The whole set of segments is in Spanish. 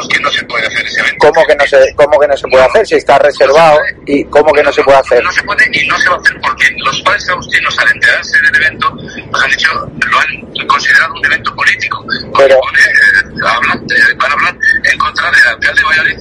Decimos que no se puede hacer ese evento. ¿Cómo que no se, cómo que no se puede hacer si está reservado? ¿Y cómo que no se puede hacer? No se puede y no se va a hacer porque los padres agustinos al enterarse del evento nos han dicho, lo han considerado un evento político. Pero- pone, eh, hablan, eh, van a hablar en contra del alcalde de Valladolid.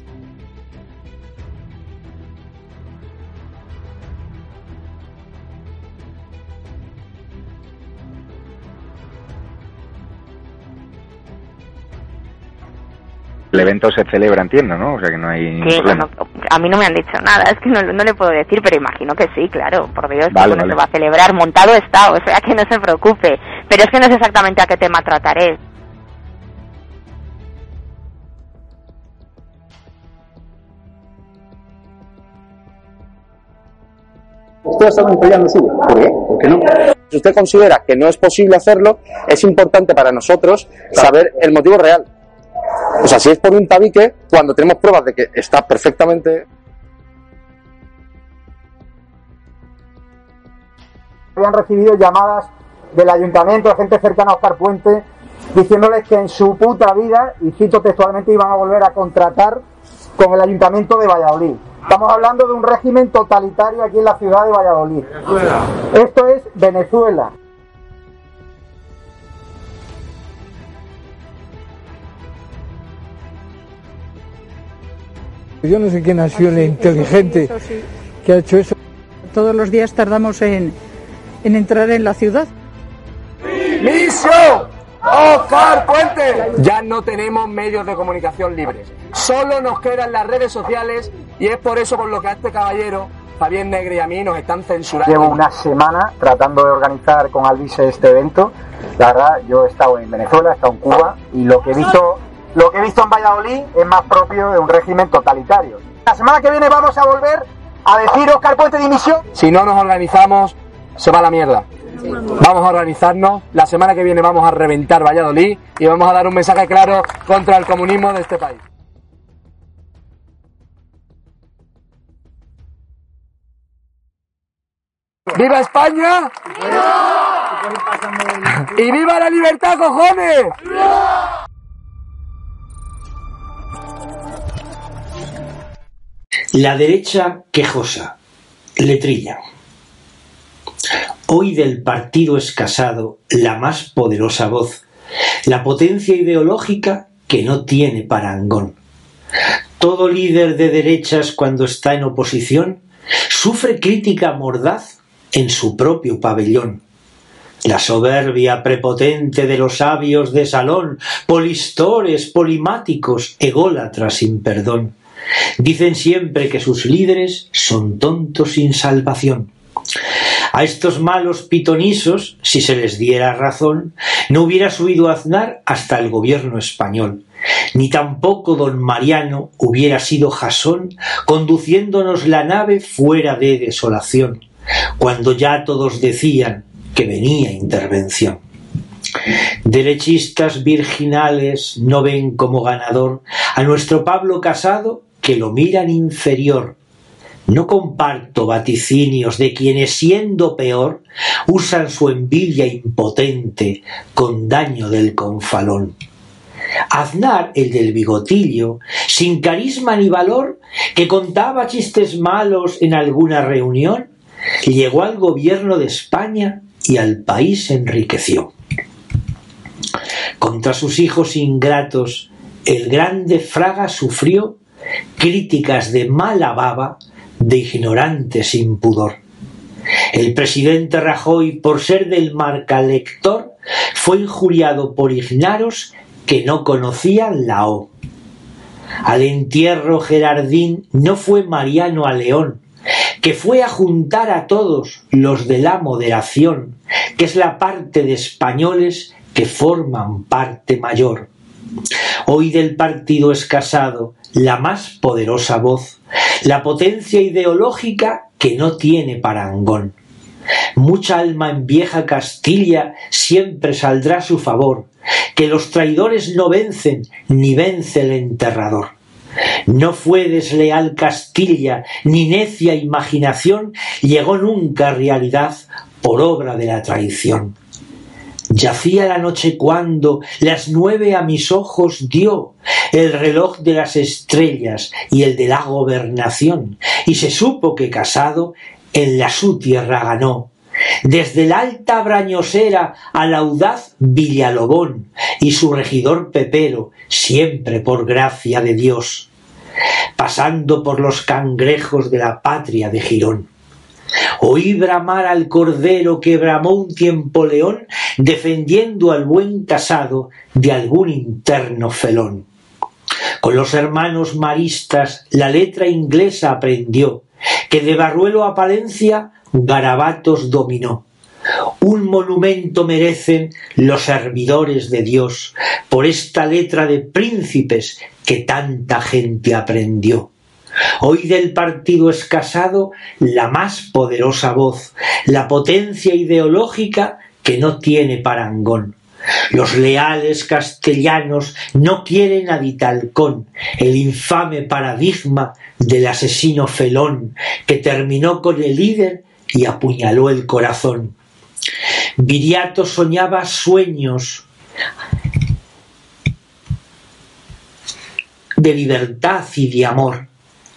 El evento se celebra, entiendo, ¿no? O sea que no hay Que yo problema. no- a mí no me han dicho nada, es que no, no le puedo decir, pero imagino que sí, claro, por Dios, que Vale, bueno, vale. se va a celebrar, montado está, o sea que no se preocupe, pero es que no sé exactamente a qué tema trataré. Usted está apoyando suyo. ¿Por qué? ¿Por qué no? Si usted considera que no es posible hacerlo, es importante para nosotros saber el motivo real. O sea, si es por un tabique, cuando tenemos pruebas de que está perfectamente habían recibido llamadas del ayuntamiento, de gente cercana a Oscar Puente, diciéndoles que en su puta vida, y cito textualmente, iban a volver a contratar con el ayuntamiento de Valladolid. Estamos hablando de un régimen totalitario aquí en la ciudad de Valladolid. Esto es Venezuela. Yo no sé quién ha sido el inteligente que ha hecho eso. Todos los días tardamos en, en entrar en la ciudad. ¡Miso! ¡Oscar Puente! Ya no tenemos medios de comunicación libres. Solo nos quedan las redes sociales y es por eso por lo que a este caballero, Javier Negre y a mí nos están censurando. Llevo una semana tratando de organizar con Alvise este evento. La verdad, yo he estado en Venezuela, he estado en Cuba y lo que he visto, lo que he visto en Valladolid es más propio de un régimen totalitario. La semana que viene vamos a volver a decir Oscar Puente dimisión. Si no nos organizamos, se va a la mierda. Vamos a organizarnos. La semana que viene vamos a reventar Valladolid y vamos a dar un mensaje claro contra el comunismo de este país. ¡Viva España! ¡Y viva la libertad, cojones! La derecha quejosa, letrilla. Hoy del partido escasado la más poderosa voz, la potencia ideológica que no tiene parangón. Todo líder de derechas cuando está en oposición sufre crítica mordaz en su propio pabellón. La soberbia prepotente de los sabios de salón, polistores, polimáticos, ególatras sin perdón. Dicen siempre que sus líderes son tontos sin salvación. A estos malos pitonisos, si se les diera razón, no hubiera subido Aznar hasta el gobierno español, ni tampoco don Mariano hubiera sido Jasón conduciéndonos la nave fuera de desolación, cuando ya todos decían que venía intervención. Derechistas virginales no ven como ganador a nuestro Pablo Casado que lo miran inferior. No comparto vaticinios de quienes siendo peor usan su envidia impotente con daño del confalón. Aznar, el del bigotillo, sin carisma ni valor, que contaba chistes malos en alguna reunión, llegó al gobierno de España y al país enriqueció. Contra sus hijos ingratos, el grande Fraga sufrió críticas de mala baba de ignorante sin pudor. El presidente Rajoy, por ser del marca lector, fue injuriado por ignaros que no conocían la O. Al entierro Gerardín no fue Mariano a León, que fue a juntar a todos los de la moderación que es la parte de españoles que forman parte mayor. Hoy del partido es casado la más poderosa voz, la potencia ideológica que no tiene parangón. Mucha alma en vieja Castilla siempre saldrá a su favor, que los traidores no vencen, ni vence el enterrador. No fue desleal Castilla, ni necia imaginación, llegó nunca a realidad por obra de la traición. Yacía la noche cuando las nueve a mis ojos dio el reloj de las estrellas y el de la gobernación, y se supo que casado en la su tierra ganó, desde la alta brañosera al audaz Villalobón y su regidor Pepero, siempre por gracia de Dios, pasando por los cangrejos de la patria de Girón. Oí bramar al cordero que bramó un tiempo león, defendiendo al buen casado de algún interno felón. Con los hermanos maristas la letra inglesa aprendió, que de Barruelo a Palencia garabatos dominó. Un monumento merecen los servidores de Dios por esta letra de príncipes que tanta gente aprendió. Hoy del partido es casado la más poderosa voz, la potencia ideológica que no tiene parangón. Los leales castellanos no quieren a Ditalcón, el infame paradigma del asesino felón que terminó con el líder y apuñaló el corazón. Viriato soñaba sueños de libertad y de amor.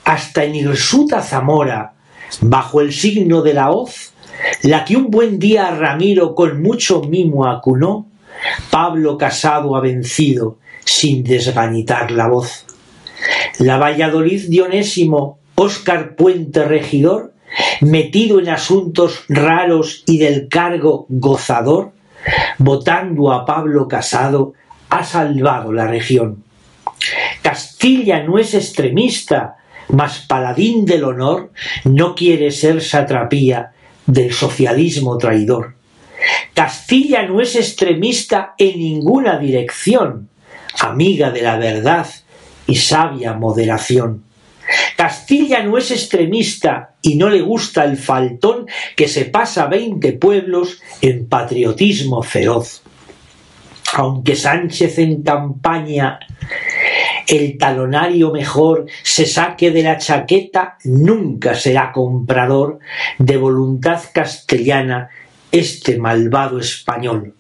Hasta en hirsuta Zamora, bajo el signo de la hoz, la que un buen día Ramiro con mucho mimo acunó, Pablo Casado ha vencido sin desvanitar la voz. La Valladolid Dionésimo, Óscar Puente Regidor, metido en asuntos raros y del cargo gozador, votando a Pablo Casado, ha salvado la región. Castilla no es extremista, mas paladín del honor no quiere ser satrapía del socialismo traidor. Castilla no es extremista en ninguna dirección, amiga de la verdad y sabia moderación. Castilla no es extremista y no le gusta el faltón que se pasa veinte pueblos en patriotismo feroz. Aunque Sánchez en campaña el talonario mejor se saque de la chaqueta, nunca será comprador de voluntad castellana este malvado español.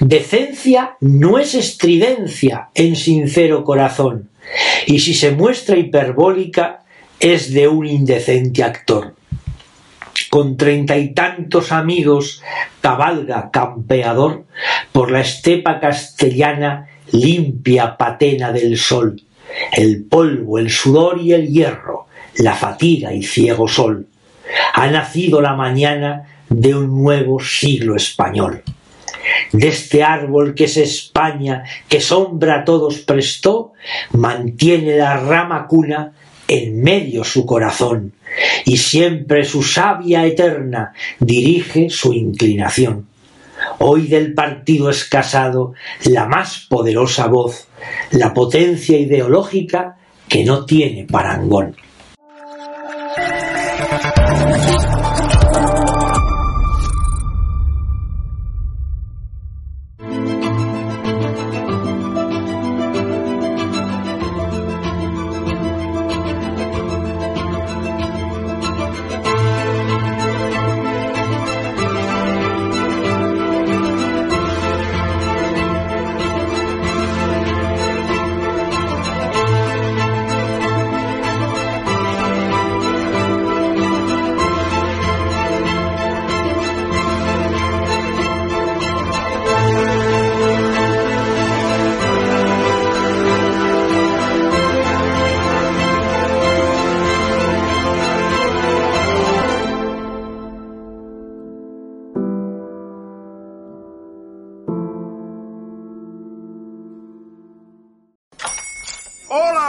Decencia no es estridencia en sincero corazón, y si se muestra hiperbólica es de un indecente actor. Con treinta y tantos amigos cabalga campeador por la estepa castellana limpia patena del sol, el polvo, el sudor y el hierro, la fatiga y ciego sol. Ha nacido la mañana de un nuevo siglo español. De este árbol que es España, que sombra a todos prestó, mantiene la rama cuna en medio su corazón, y siempre su savia eterna dirige su inclinación. Hoy del partido es casado la más poderosa voz, la potencia ideológica que no tiene parangón.